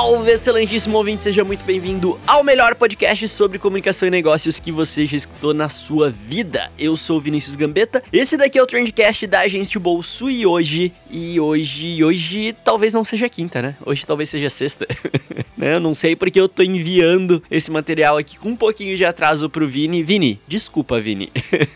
Salve, excelentíssimo ouvinte, seja muito bem-vindo ao melhor podcast sobre comunicação e negócios que você já escutou na sua vida. Eu sou Vinícius Gambetta, esse daqui é o Trendcast da Agência Bolso e hoje, e hoje, hoje talvez não seja quinta, né? Hoje talvez seja sexta. né? Eu não sei porque eu tô enviando esse material aqui com um pouquinho de atraso pro Vini. Vini, desculpa, Vini.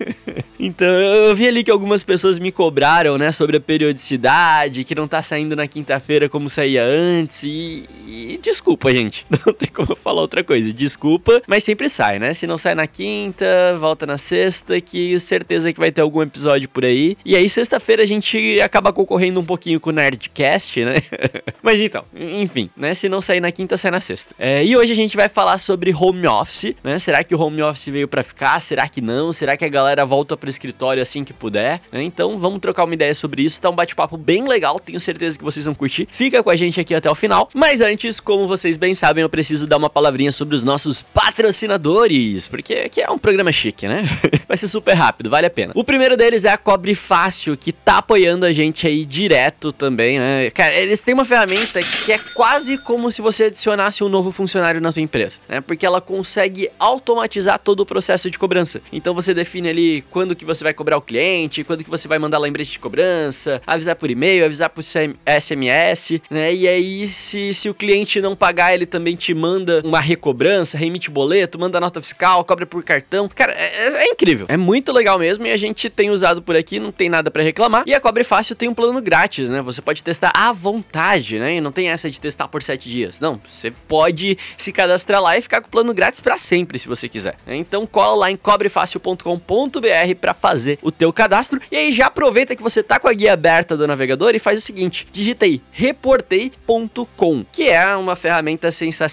então, eu vi ali que algumas pessoas me cobraram, né, sobre a periodicidade, que não tá saindo na quinta-feira como saía antes e e desculpa, gente. Não tem como falar outra coisa. Desculpa, mas sempre sai, né? Se não sai na quinta, volta na sexta, que certeza que vai ter algum episódio por aí. E aí, sexta-feira, a gente acaba concorrendo um pouquinho com o Nerdcast, né? mas então, enfim, né? Se não sair na quinta, sai na sexta. É, e hoje a gente vai falar sobre home office, né? Será que o home office veio para ficar? Será que não? Será que a galera volta pro escritório assim que puder? Né? Então, vamos trocar uma ideia sobre isso. Tá um bate-papo bem legal, tenho certeza que vocês vão curtir. Fica com a gente aqui até o final. Mas antes, como vocês bem sabem, eu preciso dar uma palavrinha sobre os nossos patrocinadores, porque aqui é um programa chique, né? Vai ser super rápido, vale a pena. O primeiro deles é a Cobre Fácil, que tá apoiando a gente aí direto também, né? Cara, eles têm uma ferramenta que é quase como se você adicionasse um novo funcionário na sua empresa, né? Porque ela consegue automatizar todo o processo de cobrança. Então você define ali quando que você vai cobrar o cliente, quando que você vai mandar lembrete de cobrança, avisar por e-mail, avisar por SMS, né? E aí se se o cliente não pagar, ele também te manda uma recobrança, remite boleto, manda nota fiscal, cobra por cartão. Cara, é, é, é incrível. É muito legal mesmo e a gente tem usado por aqui, não tem nada para reclamar. E a Cobre Fácil tem um plano grátis, né? Você pode testar à vontade, né? E não tem essa de testar por 7 dias. Não, você pode se cadastrar lá e ficar com o plano grátis para sempre, se você quiser. Então cola lá em cobrefácil.com.br para fazer o teu cadastro. E aí já aproveita que você tá com a guia aberta do navegador e faz o seguinte: digita aí reportei.com que é uma ferramenta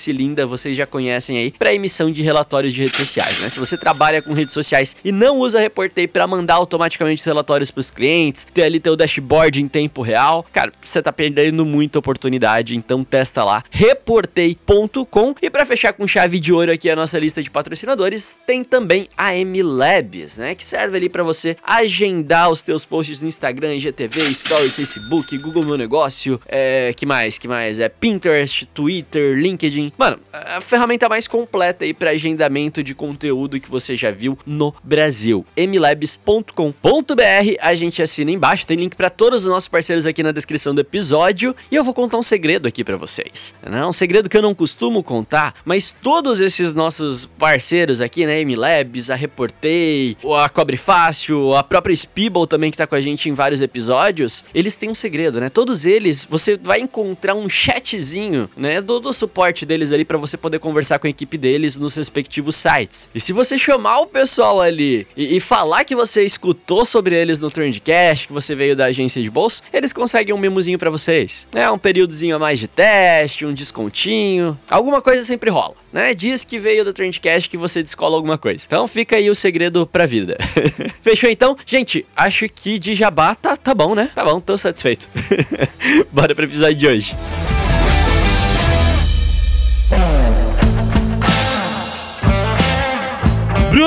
linda, vocês já conhecem aí, para emissão de relatórios de redes sociais, né? Se você trabalha com redes sociais e não usa Reportei para mandar automaticamente os relatórios para os clientes, ter ali teu dashboard em tempo real, cara, você tá perdendo muita oportunidade, então testa lá, reportei.com. E para fechar com chave de ouro aqui a nossa lista de patrocinadores, tem também a M Labs, né, que serve ali para você agendar os teus posts no Instagram, IGTV, Stories, Facebook, Google Meu Negócio, é, que mais, que mais? É Pinterest, Twitter, LinkedIn. Mano, a ferramenta mais completa aí para agendamento de conteúdo que você já viu no Brasil. mlabs.com.br, a gente assina embaixo, tem link para todos os nossos parceiros aqui na descrição do episódio, e eu vou contar um segredo aqui para vocês. Né? Um segredo que eu não costumo contar, mas todos esses nossos parceiros aqui, né, MLabs, a Reportei, a Cobre Fácil, a própria Speeble também que tá com a gente em vários episódios, eles têm um segredo, né? Todos eles, você vai encontrar um chatzinho, né, do, do suporte deles ali para você poder conversar com a equipe deles nos respectivos sites. E se você chamar o pessoal ali e, e falar que você escutou sobre eles no Trendcast, que você veio da agência de bolso, eles conseguem um memozinho para vocês. É um períodozinho a mais de teste, um descontinho, alguma coisa sempre rola, né? Diz que veio do Trendcast que você descola alguma coisa. Então fica aí o segredo pra vida. Fechou então? Gente, acho que de jabá tá, tá bom, né? Tá bom, tô satisfeito. Bora pro episódio de hoje.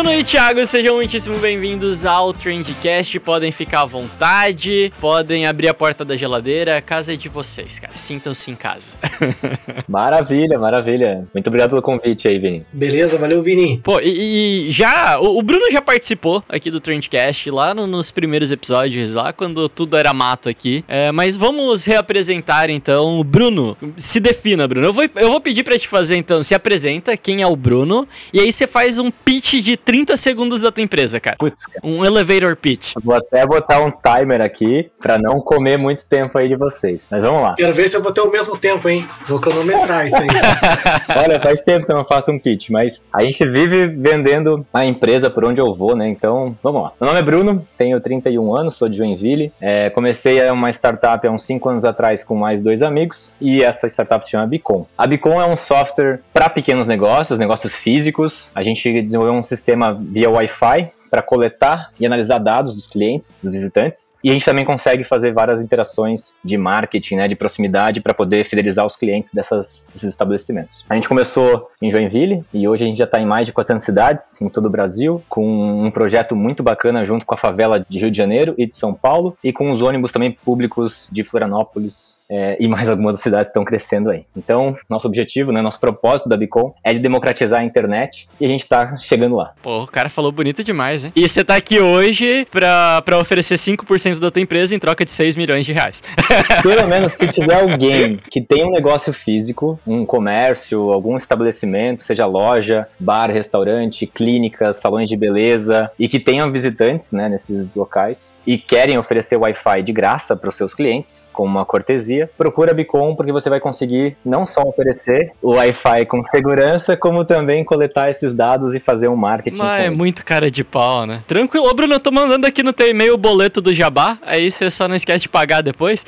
Bruno e Thiago, sejam muitíssimo bem-vindos ao Trendcast. Podem ficar à vontade, podem abrir a porta da geladeira. A casa é de vocês, cara. Sintam-se em casa. maravilha, maravilha. Muito obrigado pelo convite aí, Vini. Beleza, valeu, Vini. Pô, e, e já. O, o, Bruno já participou aqui do Trendcast lá no, nos primeiros episódios, lá quando tudo era mato aqui. É, mas vamos reapresentar então. Bruno, se defina, Bruno. Eu vou, eu vou pedir pra te fazer então. Se apresenta, quem é o Bruno. E aí você faz um pitch de 30 segundos da tua empresa, cara. Putz, cara. Um elevator pitch. Vou até botar um timer aqui pra não comer muito tempo aí de vocês. Mas vamos lá. Quero ver se eu vou ter o mesmo tempo, hein? Vou cronometrar isso aí. Olha, faz tempo que eu não faço um pitch, mas a gente vive vendendo a empresa por onde eu vou, né? Então, vamos lá. Meu nome é Bruno, tenho 31 anos, sou de Joinville. É, comecei uma startup há uns 5 anos atrás com mais dois amigos e essa startup se chama Bicom. A Bicom é um software para pequenos negócios, negócios físicos. A gente desenvolveu um sistema sistema via Wi-Fi para coletar e analisar dados dos clientes, dos visitantes, e a gente também consegue fazer várias interações de marketing, né, de proximidade para poder fidelizar os clientes dessas, desses estabelecimentos. A gente começou em Joinville e hoje a gente já está em mais de 400 cidades em todo o Brasil, com um projeto muito bacana junto com a favela de Rio de Janeiro e de São Paulo e com os ônibus também públicos de Florianópolis é, e mais algumas cidades estão crescendo aí. Então, nosso objetivo, né, nosso propósito da Bicom é de democratizar a internet e a gente está chegando lá. Pô, o cara falou bonito demais, hein? E você tá aqui hoje pra, pra oferecer 5% da tua empresa em troca de 6 milhões de reais. Pelo menos se tiver alguém que tem um negócio físico, um comércio, algum estabelecimento, seja loja, bar, restaurante, clínicas, salões de beleza e que tenham visitantes, né, nesses locais e querem oferecer Wi-Fi de graça para os seus clientes, com uma cortesia, procura a Bicom porque você vai conseguir não só oferecer o Wi-Fi com segurança, como também coletar esses dados e fazer um marketing. Mas é eles. muito cara de pau, né? Tranquilo, Ô, Bruno, eu tô mandando aqui no teu e-mail o boleto do Jabá, aí você só não esquece de pagar depois.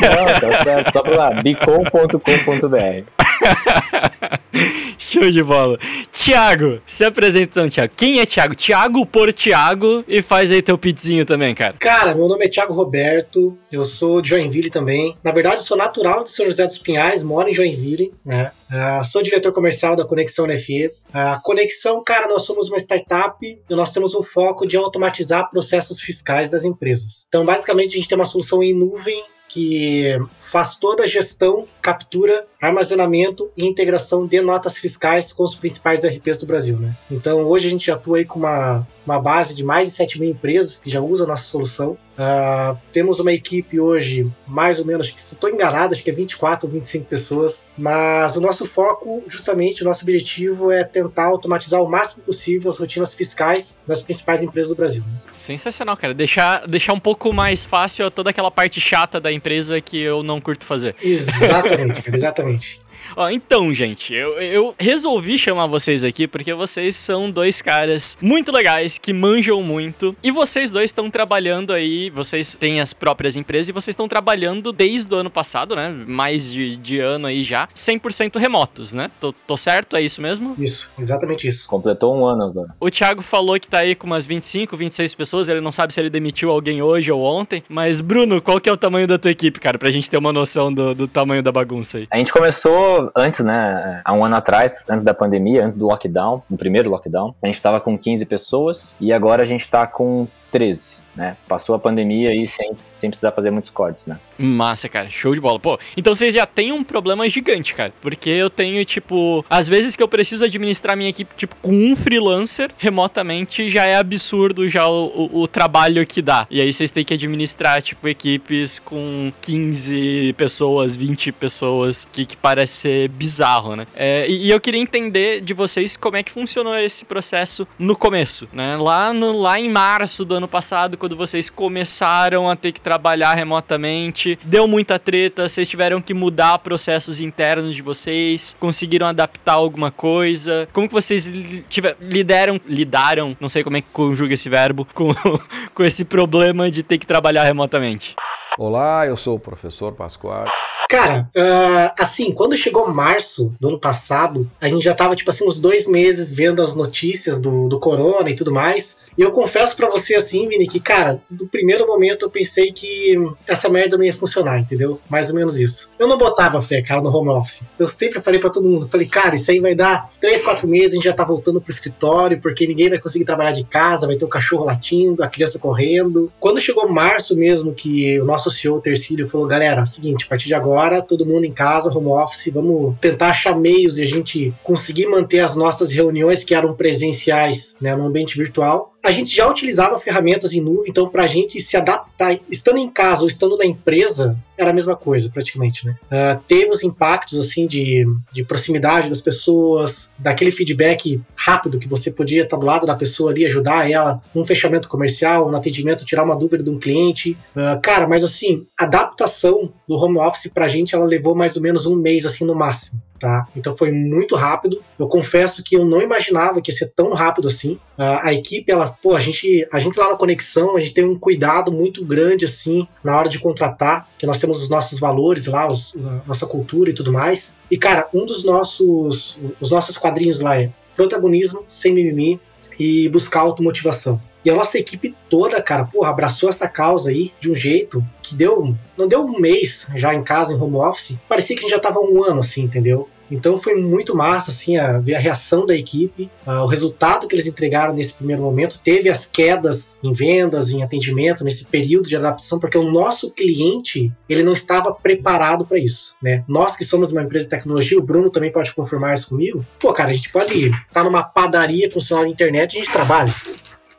Não, tá certo. Só pra lá, bicom.com.br. Show de bola. Tiago, se apresenta então, Tiago. Quem é Tiago? Tiago por Tiago e faz aí teu pizzinho também, cara. Cara, meu nome é Thiago Roberto, eu sou de Joinville também. Na verdade, sou natural de São José dos Pinhais, moro em Joinville, né? Ah, sou diretor comercial da Conexão NFE. A Conexão, cara, nós somos uma startup e nós temos um foco de automatizar processos fiscais das empresas. Então, basicamente, a gente tem uma solução em nuvem que faz toda a gestão, captura, armazenamento e integração de notas fiscais com os principais RPs do Brasil. Né? Então, hoje a gente atua aí com uma, uma base de mais de 7 mil empresas que já usam a nossa solução. Uh, temos uma equipe hoje, mais ou menos, se estou enganado, acho que é 24 ou 25 pessoas, mas o nosso foco, justamente, o nosso objetivo é tentar automatizar o máximo possível as rotinas fiscais das principais empresas do Brasil. Sensacional, cara. Deixar, deixar um pouco mais fácil toda aquela parte chata da empresa que eu não curto fazer. Exatamente, cara, exatamente. Ó, então, gente, eu, eu resolvi chamar vocês aqui porque vocês são dois caras muito legais, que manjam muito. E vocês dois estão trabalhando aí, vocês têm as próprias empresas e vocês estão trabalhando desde o ano passado, né? Mais de, de ano aí já, 100% remotos, né? Tô, tô certo? É isso mesmo? Isso, exatamente isso. Completou um ano agora. O Thiago falou que tá aí com umas 25, 26 pessoas, ele não sabe se ele demitiu alguém hoje ou ontem. Mas, Bruno, qual que é o tamanho da tua equipe, cara? Pra gente ter uma noção do, do tamanho da bagunça aí. A gente começou antes, né, há um ano atrás, antes da pandemia, antes do lockdown, no primeiro lockdown, a gente estava com 15 pessoas e agora a gente está com 13, né? Passou a pandemia aí sem, sem precisar fazer muitos cortes, né? Massa, cara. Show de bola. Pô, então vocês já têm um problema gigante, cara. Porque eu tenho, tipo, às vezes que eu preciso administrar minha equipe, tipo, com um freelancer remotamente, já é absurdo já o, o, o trabalho que dá. E aí vocês têm que administrar, tipo, equipes com 15 pessoas, 20 pessoas, que, que parece ser bizarro, né? É, e, e eu queria entender de vocês como é que funcionou esse processo no começo, né? Lá, no, lá em março do ano passado, quando vocês começaram a ter que trabalhar remotamente, deu muita treta, vocês tiveram que mudar processos internos de vocês, conseguiram adaptar alguma coisa? Como que vocês tiver, lideram, lidaram, não sei como é que conjuga esse verbo, com, com esse problema de ter que trabalhar remotamente? Olá, eu sou o professor Pascoal. Cara, ah, assim, quando chegou março do ano passado, a gente já tava, tipo assim, uns dois meses vendo as notícias do, do corona e tudo mais. E eu confesso pra você, assim, Vini, que, cara, no primeiro momento eu pensei que essa merda não ia funcionar, entendeu? Mais ou menos isso. Eu não botava fé, cara, no home office. Eu sempre falei pra todo mundo, falei, cara, isso aí vai dar três, quatro meses, a gente já tá voltando pro escritório, porque ninguém vai conseguir trabalhar de casa, vai ter o cachorro latindo, a criança correndo. Quando chegou março mesmo, que o nosso CEO, Tercílio, falou, galera, é seguinte, a partir de agora, todo mundo em casa, home office, vamos tentar achar meios de a gente conseguir manter as nossas reuniões que eram presenciais, né, no ambiente virtual. A gente já utilizava ferramentas em nuvem, então para a gente se adaptar, estando em casa ou estando na empresa, era a mesma coisa, praticamente, né? Uh, teve os impactos, assim, de, de proximidade das pessoas, daquele feedback rápido que você podia estar do lado da pessoa ali, ajudar ela num fechamento comercial, no atendimento, tirar uma dúvida de um cliente. Uh, cara, mas assim, a adaptação do home office pra gente, ela levou mais ou menos um mês, assim, no máximo. Tá? Então foi muito rápido. Eu confesso que eu não imaginava que ia ser tão rápido assim. Uh, a equipe, ela, pô, a gente, a gente lá na Conexão, a gente tem um cuidado muito grande assim na hora de contratar, que nós temos os nossos valores lá, os, nossa cultura e tudo mais. E cara, um dos nossos, os nossos quadrinhos lá é protagonismo sem mimimi e buscar automotivação. E a nossa equipe toda, cara, porra, abraçou essa causa aí de um jeito que deu. Não deu um mês já em casa, em home office. Parecia que a gente já tava um ano assim, entendeu? Então foi muito massa, assim, a ver a reação da equipe, o resultado que eles entregaram nesse primeiro momento. Teve as quedas em vendas, em atendimento, nesse período de adaptação, porque o nosso cliente, ele não estava preparado para isso, né? Nós que somos uma empresa de tecnologia, o Bruno também pode confirmar isso comigo. Pô, cara, a gente pode estar tá numa padaria com sinal de internet e a gente trabalha.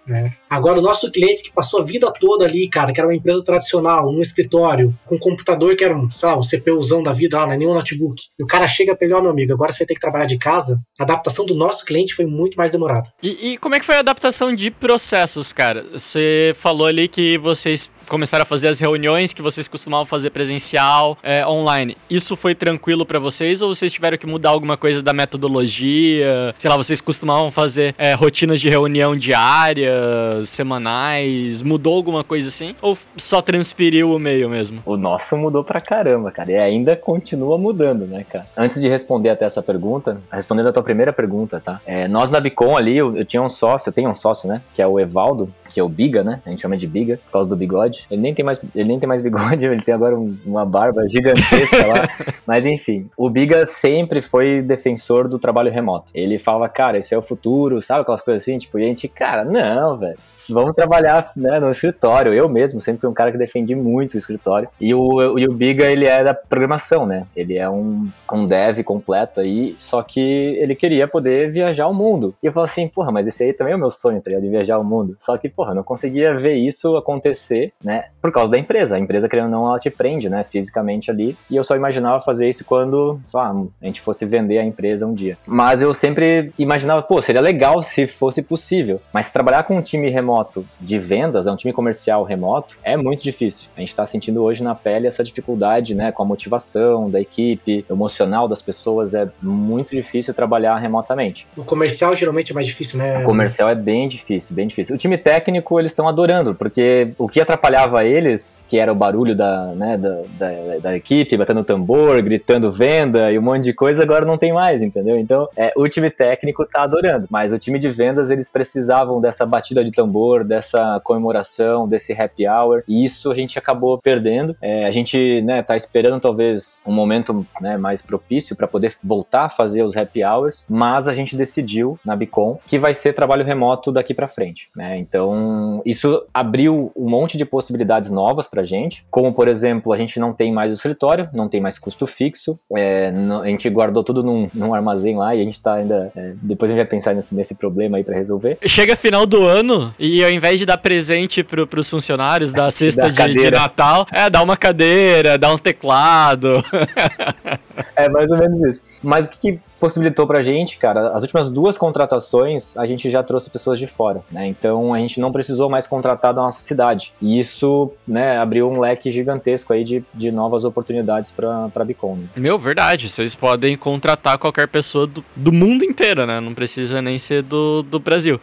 Né? Agora, o nosso cliente que passou a vida toda ali, cara, que era uma empresa tradicional, um escritório, com um computador que era um, sei lá, um CPUzão da vida lá, não é nem um notebook. E o cara chega pra ele, ó, oh, meu amigo, agora você vai ter que trabalhar de casa. A adaptação do nosso cliente foi muito mais demorada. E, e como é que foi a adaptação de processos, cara? Você falou ali que vocês começaram a fazer as reuniões que vocês costumavam fazer presencial, é, online. Isso foi tranquilo para vocês ou vocês tiveram que mudar alguma coisa da metodologia? Sei lá, vocês costumavam fazer é, rotinas de reunião diárias, semanais? Mudou alguma coisa assim? Ou só transferiu o meio mesmo? O nosso mudou pra caramba, cara. E ainda continua mudando, né, cara? Antes de responder até essa pergunta, respondendo a tua primeira pergunta, tá? É, nós na Bicom ali, eu, eu tinha um sócio, eu tenho um sócio, né? Que é o Evaldo, que é o Biga, né? A gente chama de Biga, por causa do bigode. Ele nem tem mais, ele nem tem mais bigode, ele tem agora um, uma barba gigantesca lá. Mas enfim, o Biga sempre foi defensor do trabalho remoto. Ele fala, cara, esse é o futuro, sabe aquelas coisas assim? Tipo, e a gente, cara, não, velho. Vamos trabalhar né, no escritório. Eu mesmo sempre fui um cara que defendi muito o escritório. E o, e o Biga, ele é da programação, né? Ele é um, um dev completo aí, só que ele queria poder viajar o mundo. E eu falo assim, porra, mas esse aí também é o meu sonho, tá? De viajar o mundo. Só que, porra, não conseguia ver isso acontecer, né? Por causa da empresa. A empresa, querendo ou não, ela te prende, né? Fisicamente ali. E eu só imaginava fazer isso quando, sei lá, a gente fosse vender a empresa um dia. Mas eu sempre imaginava, pô, seria legal se fosse possível. Mas trabalhar com um time remoto de vendas, é um time comercial remoto, é muito difícil. A gente tá sentindo hoje na pele essa dificuldade, né? Com a motivação da equipe, emocional das pessoas. É muito difícil trabalhar remotamente. O comercial geralmente é mais difícil, né? O comercial é bem difícil, bem difícil. O time técnico, eles estão adorando, porque o que atrapalhava atrapalhava eles, que era o barulho da, né, da, da, da, equipe, batendo tambor, gritando venda e um monte de coisa, agora não tem mais, entendeu? Então, é, o time técnico tá adorando, mas o time de vendas, eles precisavam dessa batida de tambor, dessa comemoração, desse happy hour, e isso a gente acabou perdendo. É, a gente, né, tá esperando talvez um momento né, mais propício para poder voltar a fazer os happy hours, mas a gente decidiu na Bicom que vai ser trabalho remoto daqui para frente, né? Então, isso abriu um monte de possibilidades novas para gente, como por exemplo, a gente não tem mais o escritório, não tem mais custo fixo, é, a gente guardou tudo num, num, armazém lá e a gente está ainda. É, depois a gente vai pensar nesse, nesse problema aí para resolver. Chega final do ano e ao invés de dar presente para os funcionários da cesta de, de, Natal, é, dá uma cadeira, dá um teclado. é mais ou menos isso. Mas o que, que possibilitou pra gente, cara, as últimas duas contratações a gente já trouxe pessoas de fora, né? Então a gente não precisou mais contratar da nossa cidade. E isso, né, abriu um leque gigantesco aí de, de novas oportunidades pra, pra Bicom. Né? Meu, verdade. Vocês podem contratar qualquer pessoa do, do mundo inteiro, né? Não precisa nem ser do, do Brasil.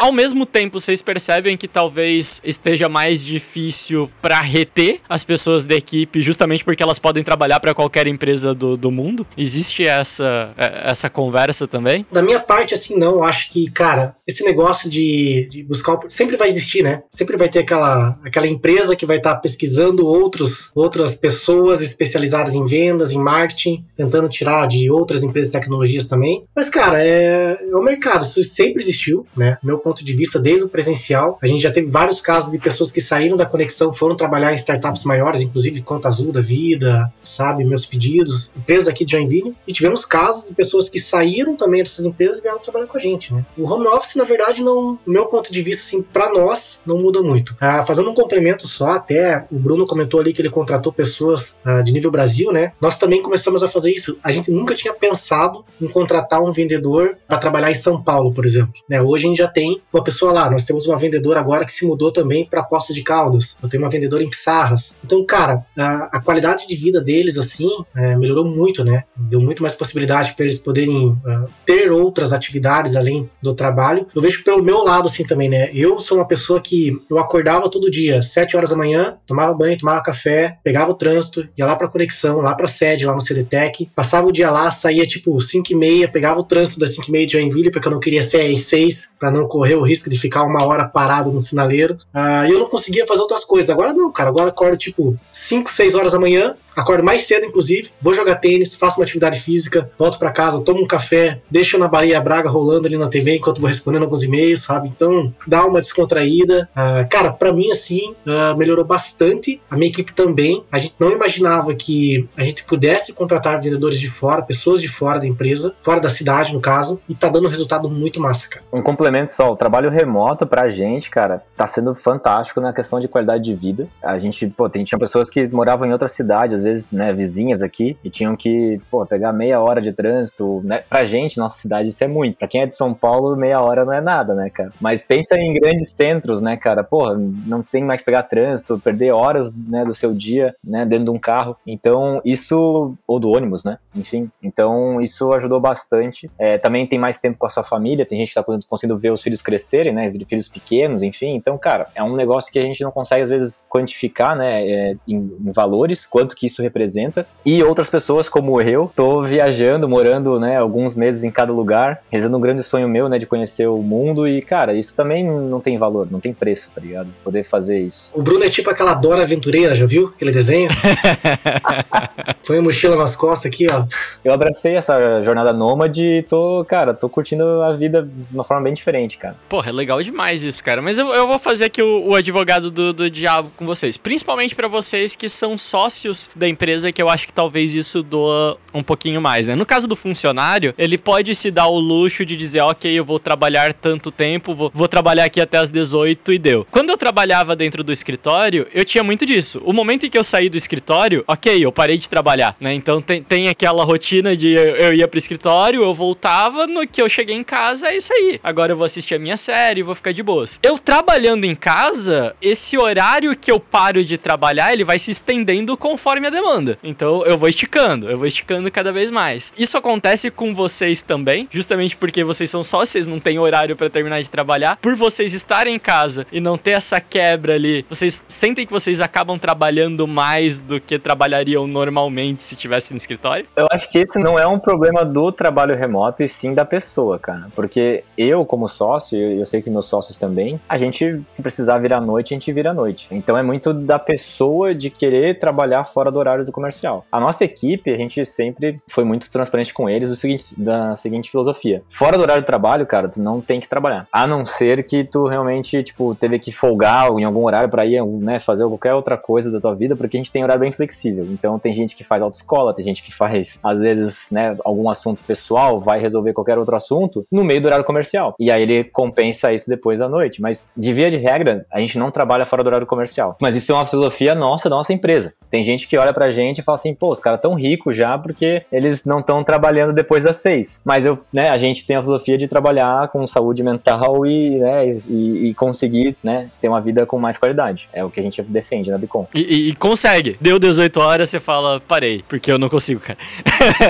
Ao mesmo tempo, vocês percebem que talvez esteja mais difícil para reter as pessoas da equipe, justamente porque elas podem trabalhar para qualquer empresa do, do mundo? Existe essa, é, essa conversa também? Da minha parte, assim, não. Acho que, cara, esse negócio de, de buscar. Sempre vai existir, né? Sempre vai ter aquela, aquela empresa que vai estar tá pesquisando outros, outras pessoas especializadas em vendas, em marketing, tentando tirar de outras empresas tecnologias também. Mas, cara, é, é o mercado. Isso sempre existiu, né? Meu ponto de vista, desde o presencial. A gente já teve vários casos de pessoas que saíram da conexão, foram trabalhar em startups maiores, inclusive Conta Azul da Vida, sabe, Meus Pedidos, empresas aqui de Joinville. E tivemos casos de pessoas que saíram também dessas empresas e vieram trabalhar com a gente, né? O home office, na verdade, não, meu ponto de vista, assim, para nós, não muda muito. Ah, fazendo um complemento só, até o Bruno comentou ali que ele contratou pessoas ah, de nível Brasil, né? Nós também começamos a fazer isso. A gente nunca tinha pensado em contratar um vendedor para trabalhar em São Paulo, por exemplo. Né? Hoje a gente já tem uma pessoa lá, nós temos uma vendedora agora que se mudou também para Poços de Caldas. Eu tenho uma vendedora em Pissarras. Então, cara, a, a qualidade de vida deles, assim, é, melhorou muito, né? Deu muito mais possibilidade para eles poderem uh, ter outras atividades além do trabalho. Eu vejo pelo meu lado, assim, também, né? Eu sou uma pessoa que eu acordava todo dia, 7 horas da manhã, tomava banho, tomava café, pegava o trânsito, ia lá pra conexão, lá pra sede, lá no CDTEC, passava o dia lá, saía tipo 5 e meia, pegava o trânsito das 5 e meia de Joinville, porque eu não queria ser às 6, para não correr o risco de ficar uma hora parado no sinaleiro. Uh, e eu não conseguia fazer outras coisas. Agora não, cara. Agora acordo tipo 5, 6 horas da manhã, Acordo mais cedo, inclusive, vou jogar tênis, faço uma atividade física, volto para casa, tomo um café, deixo na Bahia Braga rolando ali na TV enquanto vou respondendo alguns e-mails, sabe? Então, dá uma descontraída. Uh, cara, para mim, assim, uh, melhorou bastante. A minha equipe também. A gente não imaginava que a gente pudesse contratar vendedores de fora, pessoas de fora da empresa, fora da cidade, no caso, e tá dando um resultado muito massa, cara. Um complemento só, o trabalho remoto pra gente, cara, tá sendo fantástico na questão de qualidade de vida. A gente, pô, tinha pessoas que moravam em outra cidade, às vezes, né, vizinhas aqui, e tinham que, pô, pegar meia hora de trânsito, né? Pra gente, nossa cidade, isso é muito. Pra quem é de São Paulo, meia hora não é nada, né, cara? Mas pensa em grandes centros, né, cara? Porra, não tem mais que pegar trânsito, perder horas, né, do seu dia, né, dentro de um carro. Então, isso, ou do ônibus, né? Enfim, então isso ajudou bastante. É, também tem mais tempo com a sua família, tem gente que tá conseguindo ver os filhos crescerem, né, filhos pequenos, enfim. Então, cara, é um negócio que a gente não consegue, às vezes, quantificar, né, é, em, em valores, quanto que isso representa. E outras pessoas, como eu, tô viajando, morando, né, alguns meses em cada lugar, rezando um grande sonho meu, né, de conhecer o mundo. E, cara, isso também não tem valor, não tem preço, tá ligado? Poder fazer isso. O Bruno é tipo aquela Dora Aventureira, já viu aquele desenho? Foi a mochila nas costas aqui, ó. Eu abracei essa jornada nômade e tô, cara, tô curtindo a vida de uma forma bem diferente, cara. Porra, é legal demais isso, cara. Mas eu, eu vou fazer aqui o, o advogado do, do diabo com vocês. Principalmente para vocês que são sócios da empresa, que eu acho que talvez isso doa um pouquinho mais, né? No caso do funcionário, ele pode se dar o luxo de dizer, ok, eu vou trabalhar tanto tempo, vou, vou trabalhar aqui até as 18 e deu. Quando eu trabalhava dentro do escritório, eu tinha muito disso. O momento em que eu saí do escritório, ok, eu parei de trabalhar, né? Então tem, tem aquela rotina de eu, eu ia pro escritório, eu voltava, no que eu cheguei em casa, é isso aí. Agora eu vou assistir a minha série, vou ficar de boas. Eu trabalhando em casa, esse horário que eu paro de trabalhar, ele vai se estendendo conforme demanda. Então eu vou esticando, eu vou esticando cada vez mais. Isso acontece com vocês também, justamente porque vocês são só vocês não têm horário para terminar de trabalhar. Por vocês estarem em casa e não ter essa quebra ali, vocês sentem que vocês acabam trabalhando mais do que trabalhariam normalmente se tivesse no escritório? Eu acho que esse não é um problema do trabalho remoto e sim da pessoa, cara. Porque eu, como sócio, eu sei que meus sócios também, a gente, se precisar virar noite, a gente vira noite. Então é muito da pessoa de querer trabalhar fora do horário do comercial. A nossa equipe, a gente sempre foi muito transparente com eles, o seguinte, da seguinte filosofia. Fora do horário do trabalho, cara, tu não tem que trabalhar. A não ser que tu realmente, tipo, teve que folgar em algum horário para ir, né, fazer qualquer outra coisa da tua vida, porque a gente tem horário bem flexível. Então tem gente que faz autoescola, tem gente que faz, às vezes, né, algum assunto pessoal, vai resolver qualquer outro assunto no meio do horário comercial. E aí ele compensa isso depois da noite. Mas, de via de regra, a gente não trabalha fora do horário comercial. Mas isso é uma filosofia nossa, da nossa empresa. Tem gente que olha pra gente e fala assim, pô, os caras tão ricos já porque eles não estão trabalhando depois das seis. Mas eu, né, a gente tem a filosofia de trabalhar com saúde mental e, né, e, e conseguir, né, ter uma vida com mais qualidade. É o que a gente defende na Bicom. E, e, e consegue. Deu 18 horas, você fala, parei, porque eu não consigo, cara.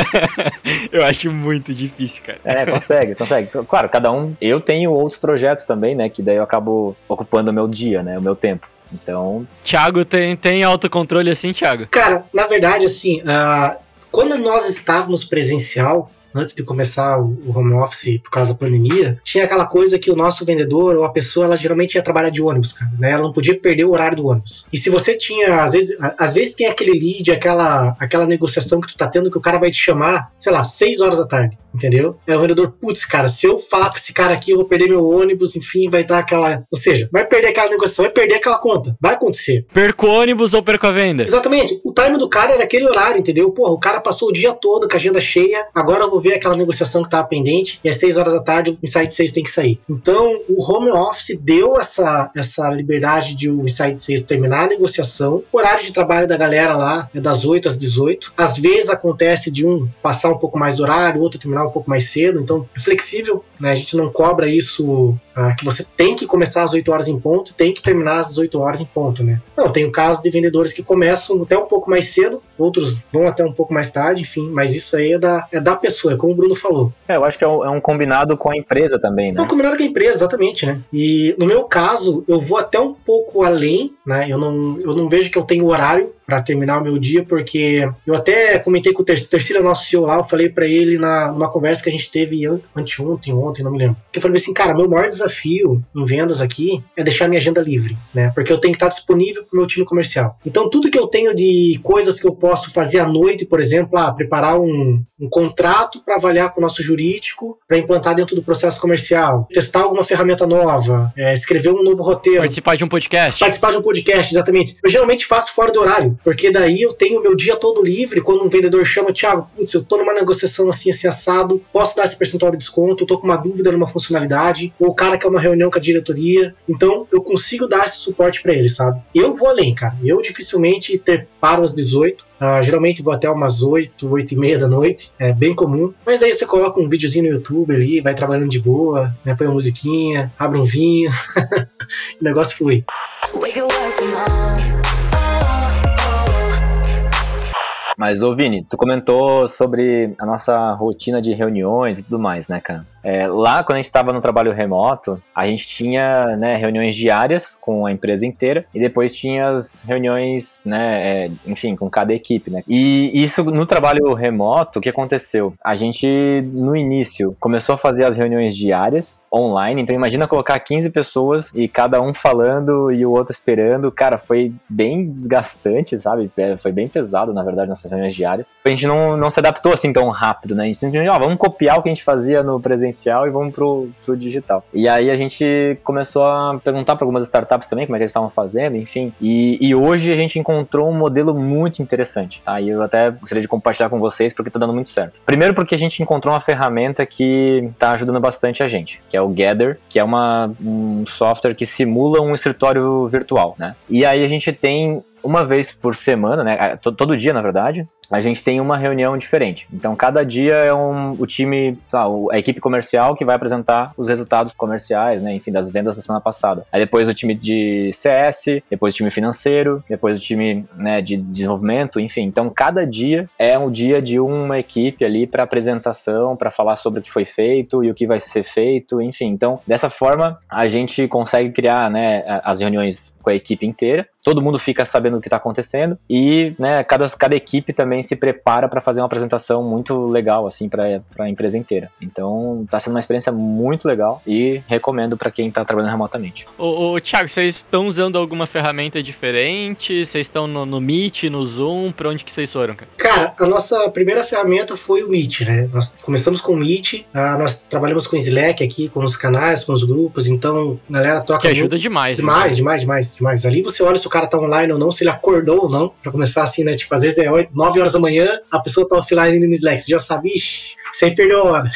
eu acho muito difícil, cara. É, consegue, consegue. Claro, cada um. Eu tenho outros projetos também, né, que daí eu acabo ocupando o meu dia, né, o meu tempo. Então. Thiago, tem, tem autocontrole assim, Thiago? Cara, na verdade, assim, uh, quando nós estávamos presencial, antes de começar o home office por causa da pandemia, tinha aquela coisa que o nosso vendedor ou a pessoa, ela geralmente ia trabalhar de ônibus, cara, né? Ela não podia perder o horário do ônibus. E se você tinha, às vezes, às vezes tem aquele lead, aquela, aquela negociação que tu tá tendo que o cara vai te chamar, sei lá, 6 horas da tarde, entendeu? É o vendedor, putz, cara, se eu falar com esse cara aqui, eu vou perder meu ônibus, enfim, vai dar aquela, ou seja, vai perder aquela negociação, vai perder aquela conta, vai acontecer. Perco o ônibus ou perco a venda? Exatamente. O time do cara era aquele horário, entendeu? Porra, o cara passou o dia todo com a agenda cheia, agora eu vou ver aquela negociação que tava pendente, e às 6 horas da tarde o Insight 6 tem que sair. Então, o home office deu essa, essa liberdade de o Insight 6 terminar a negociação. O horário de trabalho da galera lá é das 8 às 18. Às vezes acontece de um passar um pouco mais do horário, outro terminar terminar um pouco mais cedo, então é flexível, né? A gente não cobra isso ah, que você tem que começar às 8 horas em ponto, tem que terminar às 18 horas em ponto, né? Não, tem o caso de vendedores que começam até um pouco mais cedo, outros vão até um pouco mais tarde, enfim, mas isso aí é da, é da pessoa, é como o Bruno falou. É, eu acho que é um, é um combinado com a empresa também, né? É um combinado com a empresa, exatamente, né? E no meu caso, eu vou até um pouco além, né? Eu não, eu não vejo que eu tenho horário para terminar o meu dia, porque eu até comentei com o Terceira, nosso CEO lá, eu falei para ele na, numa conversa que a gente teve anteontem, ontem, não me lembro. Que eu falei assim, cara, meu maior desafio em vendas aqui é deixar minha agenda livre, né? Porque eu tenho que estar disponível pro meu time comercial. Então, tudo que eu tenho de coisas que eu posso fazer à noite, por exemplo, ah, preparar um, um contrato para avaliar com o nosso jurídico, para implantar dentro do processo comercial, testar alguma ferramenta nova, é, escrever um novo roteiro. Participar de um podcast. Participar de um podcast, exatamente. Eu geralmente faço fora do horário porque daí eu tenho meu dia todo livre. Quando um vendedor chama, Thiago, putz, eu tô numa negociação assim, assim, assado, posso dar esse percentual de desconto, eu tô com uma dúvida numa funcionalidade, ou o cara quer uma reunião com a diretoria, então eu consigo dar esse suporte para ele, sabe? Eu vou além, cara. Eu dificilmente ter paro às 18, Uh, geralmente vou até umas 8, 8 e meia da noite, é bem comum. Mas daí você coloca um videozinho no YouTube ali, vai trabalhando de boa, né, põe uma musiquinha, abre um vinho, o negócio flui. Mas, ô Vini, tu comentou sobre a nossa rotina de reuniões e tudo mais, né, cara? É, lá, quando a gente estava no trabalho remoto, a gente tinha né, reuniões diárias com a empresa inteira e depois tinha as reuniões, né, é, enfim, com cada equipe, né? E isso no trabalho remoto, o que aconteceu? A gente, no início, começou a fazer as reuniões diárias online, então imagina colocar 15 pessoas e cada um falando e o outro esperando. Cara, foi bem desgastante, sabe? É, foi bem pesado, na verdade, nossas reuniões diárias. A gente não, não se adaptou assim tão rápido, né? A gente simplesmente, ó, vamos copiar o que a gente fazia no presencial e vamos pro, pro digital. E aí a gente começou a perguntar para algumas startups também como é que eles estavam fazendo, enfim. E, e hoje a gente encontrou um modelo muito interessante, tá? Eu até gostaria de compartilhar com vocês porque tá dando muito certo. Primeiro porque a gente encontrou uma ferramenta que tá ajudando bastante a gente, que é o Gather, que é uma, um software que simula um escritório virtual, né? E aí a gente tem uma vez por semana, né? Todo dia, na verdade, a gente tem uma reunião diferente. Então, cada dia é um, o time, sabe, a equipe comercial que vai apresentar os resultados comerciais, né? Enfim, das vendas da semana passada. Aí depois o time de CS, depois o time financeiro, depois o time né, de desenvolvimento, enfim. Então, cada dia é um dia de uma equipe ali para apresentação, para falar sobre o que foi feito e o que vai ser feito, enfim. Então, dessa forma, a gente consegue criar né, as reuniões com a equipe inteira. Todo mundo fica sabendo o que está acontecendo e né, cada, cada equipe também também se prepara para fazer uma apresentação muito legal assim para a empresa inteira. Então, está sendo uma experiência muito legal e recomendo para quem está trabalhando remotamente. Ô, ô Thiago, vocês estão usando alguma ferramenta diferente? Vocês estão no, no Meet, no Zoom? Para onde que vocês foram, cara? Cara, a nossa primeira ferramenta foi o Meet, né? Nós começamos com o Meet, uh, nós trabalhamos com o Slack aqui, com os canais, com os grupos, então a galera troca. Que ajuda muito... demais, né? Demais, né? demais, demais, demais. Ali você olha se o cara tá online ou não, se ele acordou ou não, para começar assim, né? Tipo, às vezes é 8, 9 horas horas da manhã, a pessoa tá offline no Slack. Você já sabe, ixi, sem perder a hora.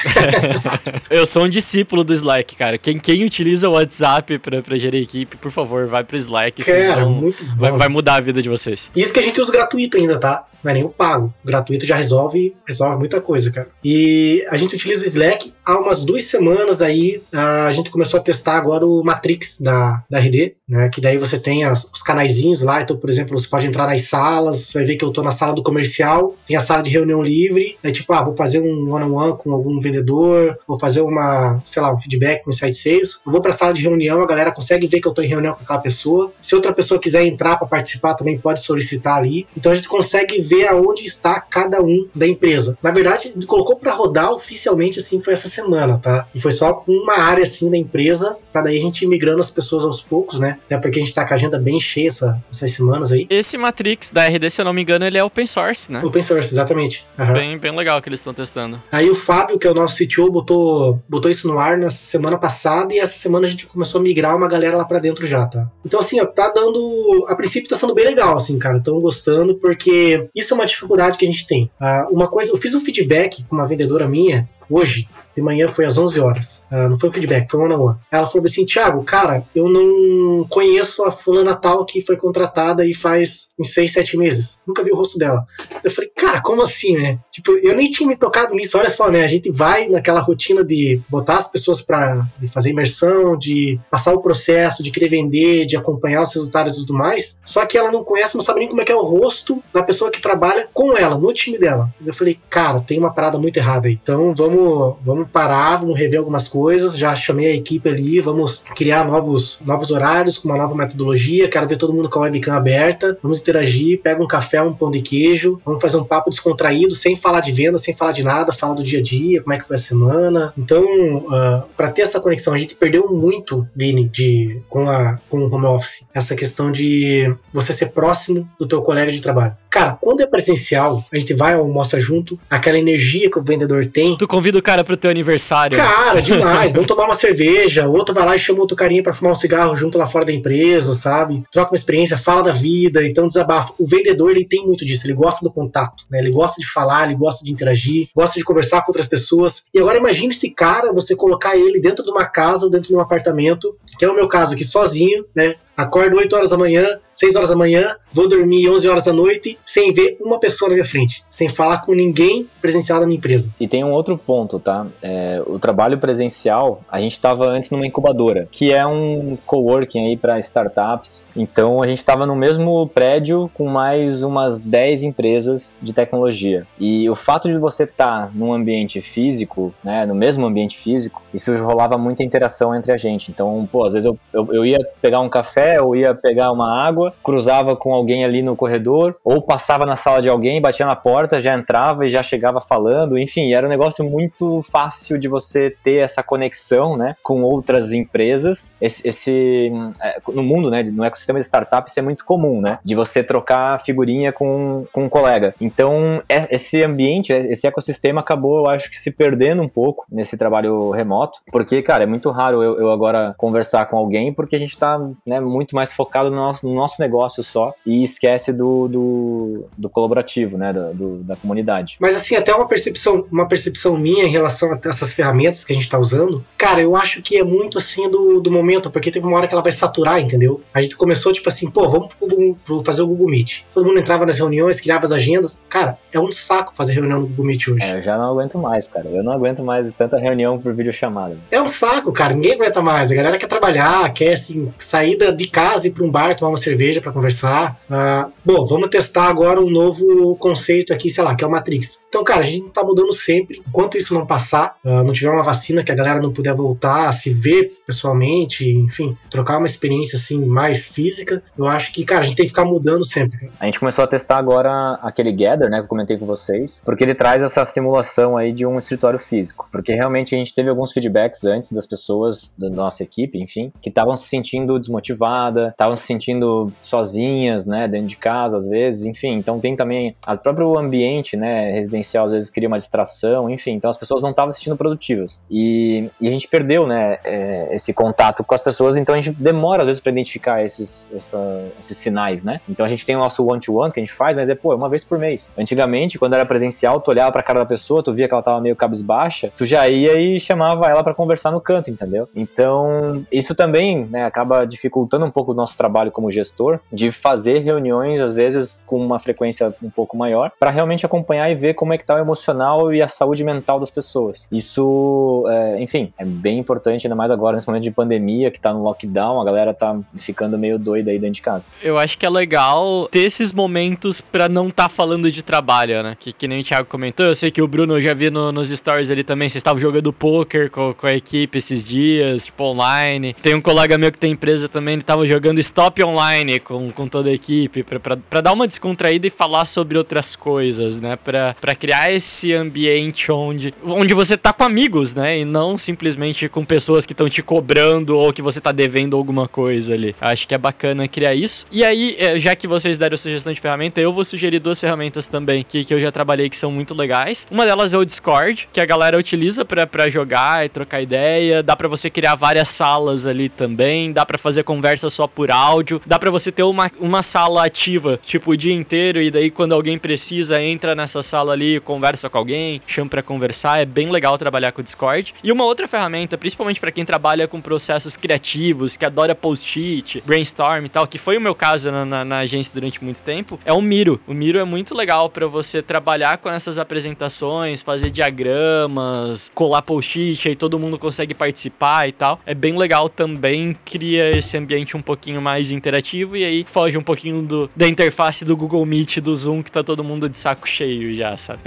eu sou um discípulo do Slack, cara. Quem, quem utiliza o WhatsApp pra, pra gerir equipe, por favor, vai pro Slack. Cara, vão, muito bom. Vai, vai, mudar a vida de vocês. Isso que a gente usa gratuito ainda, tá? Não é o pago. O gratuito já resolve, resolve muita coisa, cara. E a gente utiliza o Slack há umas duas semanas aí. A gente começou a testar agora o Matrix da, da RD, né? Que daí você tem as, os canaizinhos lá. Então, por exemplo, você pode entrar nas salas, você vai ver que eu tô na sala do comercial, tem a sala de reunião livre. Aí, tipo, ah, vou fazer um one-on-one com algum vendedor, vou fazer uma, sei lá, um feedback no site sales. Eu vou pra sala de reunião, a galera consegue ver que eu tô em reunião com aquela pessoa. Se outra pessoa quiser entrar para participar, também pode solicitar ali. Então a gente consegue ver aonde está cada um da empresa. Na verdade, colocou para rodar oficialmente assim foi essa semana, tá? E foi só com uma área assim da empresa, para daí a gente ir migrando as pessoas aos poucos, né? Até porque a gente tá com a agenda bem cheia essa, essas semanas aí. Esse Matrix da RD, se eu não me engano, ele é open source, né? Open source, exatamente. Uhum. Bem, bem legal que eles estão testando. Aí o Fábio, que é o nosso CTO, botou, botou isso no ar na semana passada e essa semana a gente começou a migrar uma galera lá para dentro já, tá? Então, assim, ó, tá dando. A princípio tá sendo bem legal, assim, cara. Tão gostando, porque isso é uma dificuldade que a gente tem. Uh, uma coisa, eu fiz um feedback com uma vendedora minha hoje, de manhã foi às 11 horas. Uh, não foi um feedback, foi on one. Ela falou assim: Thiago, cara, eu não conheço a fulana tal que foi contratada e faz em 6, 7 meses. Nunca vi o rosto dela. Eu falei, cara, como assim, né? Tipo, eu nem tinha me tocado nisso. Olha só, né? A gente vai naquela rotina de botar as pessoas para fazer imersão, de passar o processo, de querer vender, de acompanhar os resultados e tudo mais. Só que ela não conhece, não sabe nem como é que é o rosto da pessoa que trabalha com ela, no time dela. Eu falei, cara, tem uma parada muito errada aí. Então vamos, vamos parar, vamos rever algumas coisas. Já chamei a equipe ali, vamos criar novos, novos horários com uma nova metodologia. Quero ver todo mundo com a webcam aberta. Vamos interagir, pega um café, um pão de queijo, vamos fazer um papo descontraído, sem falar de venda, sem falar de nada, fala do dia a dia, como é que foi a semana. Então, uh, ah, para ter essa conexão, a gente perdeu muito, Vini, de, com, a, com o home office. Essa questão de você ser próximo do teu colega de trabalho. Cara, quando é presencial, a gente vai almoça junto, aquela energia que o vendedor tem. Tu convida o cara pro teu aniversário. Cara, demais. Vamos tomar uma cerveja, outro vai lá e chama outro carinha para fumar um cigarro junto lá fora da empresa, sabe? Troca uma experiência, fala da vida, então desabafa. O vendedor, ele tem muito disso, ele gosta do contato, né? Ele gosta de falar, ele gosta de interagir, gosta de conversar com outras pessoas. E agora imagine esse cara, você colocar ele dentro de uma casa ou dentro de um apartamento, que é o meu caso aqui sozinho, né? Acordo 8 horas da manhã, 6 horas da manhã, vou dormir 11 horas da noite, sem ver uma pessoa na minha frente, sem falar com ninguém presencial da minha empresa. E tem um outro ponto, tá? É, o trabalho presencial, a gente estava antes numa incubadora, que é um coworking aí para startups. Então a gente estava no mesmo prédio com mais umas 10 empresas de tecnologia. E o fato de você estar tá num ambiente físico, né, no mesmo ambiente físico, isso rolava muita interação entre a gente. Então, pô, às vezes eu, eu, eu ia pegar um café café, ou ia pegar uma água, cruzava com alguém ali no corredor, ou passava na sala de alguém, batia na porta, já entrava e já chegava falando, enfim, era um negócio muito fácil de você ter essa conexão, né, com outras empresas. Esse, esse é, no mundo, né, no ecossistema de startup isso é muito comum, né, de você trocar figurinha com, com um colega. Então, é, esse ambiente, esse ecossistema acabou, eu acho que se perdendo um pouco nesse trabalho remoto, porque, cara, é muito raro eu, eu agora conversar com alguém porque a gente tá, né, muito mais focado no nosso, no nosso negócio só e esquece do, do, do colaborativo, né, do, do, da comunidade. Mas assim, até uma percepção, uma percepção minha em relação a essas ferramentas que a gente tá usando, cara, eu acho que é muito assim do, do momento, porque teve uma hora que ela vai saturar, entendeu? A gente começou tipo assim, pô, vamos pro, pro fazer o Google Meet. Todo mundo entrava nas reuniões, criava as agendas. Cara, é um saco fazer reunião no Google Meet hoje. É, eu já não aguento mais, cara. Eu não aguento mais tanta reunião por videochamada. É um saco, cara. Ninguém aguenta mais. A galera quer trabalhar, quer assim, sair de casa, ir para um bar, tomar uma cerveja para conversar. Ah, bom, vamos testar agora um novo conceito aqui, sei lá, que é o Matrix. Então, cara, a gente tá mudando sempre. Enquanto isso não passar, ah, não tiver uma vacina que a galera não puder voltar a se ver pessoalmente, enfim, trocar uma experiência assim mais física, eu acho que, cara, a gente tem que ficar mudando sempre. A gente começou a testar agora aquele Gather, né, que eu comentei com vocês, porque ele traz essa simulação aí de um escritório físico. Porque realmente a gente teve alguns feedbacks antes das pessoas da nossa equipe, enfim, que estavam se sentindo desmotivadas, estavam se sentindo sozinhas, né, dentro de casa às vezes, enfim. Então tem também o próprio ambiente, né, residencial às vezes cria uma distração, enfim. Então as pessoas não estavam se sentindo produtivas. E, e a gente perdeu, né, é, esse contato com as pessoas, então a gente demora às vezes para identificar esses, essa, esses sinais, né. Então a gente tem o nosso one-to-one -one que a gente faz, mas é, pô, é uma vez por mês. Antigamente, quando era presencial, tu olhava pra cara da pessoa, tu via que ela tava meio cabisbaixa, tu já ia e chamava ela para conversar no canto, entendeu? Então, isso também, né, acaba dificultando um pouco o nosso trabalho como gestor, de fazer reuniões, às vezes, com uma frequência um pouco maior, para realmente acompanhar e ver como é que tá o emocional e a saúde mental das pessoas. Isso, é, enfim, é bem importante, ainda mais agora, nesse momento de pandemia, que tá no lockdown, a galera tá ficando meio doida aí dentro de casa. Eu acho que é legal ter esses momentos para não estar tá falando de trabalho, né? Que, que nem o Thiago comentou, eu sei que o Bruno já vi no, nos stories ali também, vocês estavam jogando poker com, com, a equipe esses dias, tipo, online. Tem um colega meu que tem empresa também, ele tava jogando jogando stop online com, com toda a equipe, para dar uma descontraída e falar sobre outras coisas, né? Para criar esse ambiente onde, onde você tá com amigos, né? E não simplesmente com pessoas que estão te cobrando ou que você tá devendo alguma coisa ali. Acho que é bacana criar isso. E aí, é, já que vocês deram sugestão de ferramenta, eu vou sugerir duas ferramentas também que, que eu já trabalhei que são muito legais. Uma delas é o Discord, que a galera utiliza para jogar e trocar ideia. Dá para você criar várias salas ali também. Dá para fazer conversas conversa só por áudio. Dá para você ter uma, uma sala ativa, tipo, o dia inteiro, e daí quando alguém precisa, entra nessa sala ali, conversa com alguém, chama pra conversar. É bem legal trabalhar com o Discord. E uma outra ferramenta, principalmente para quem trabalha com processos criativos, que adora post-it, brainstorm e tal, que foi o meu caso na, na, na agência durante muito tempo, é o Miro. O Miro é muito legal para você trabalhar com essas apresentações, fazer diagramas, colar post-it, aí todo mundo consegue participar e tal. É bem legal também, cria esse ambiente um pouquinho mais interativo e aí foge um pouquinho do, da interface do Google Meet, do Zoom, que tá todo mundo de saco cheio já, sabe?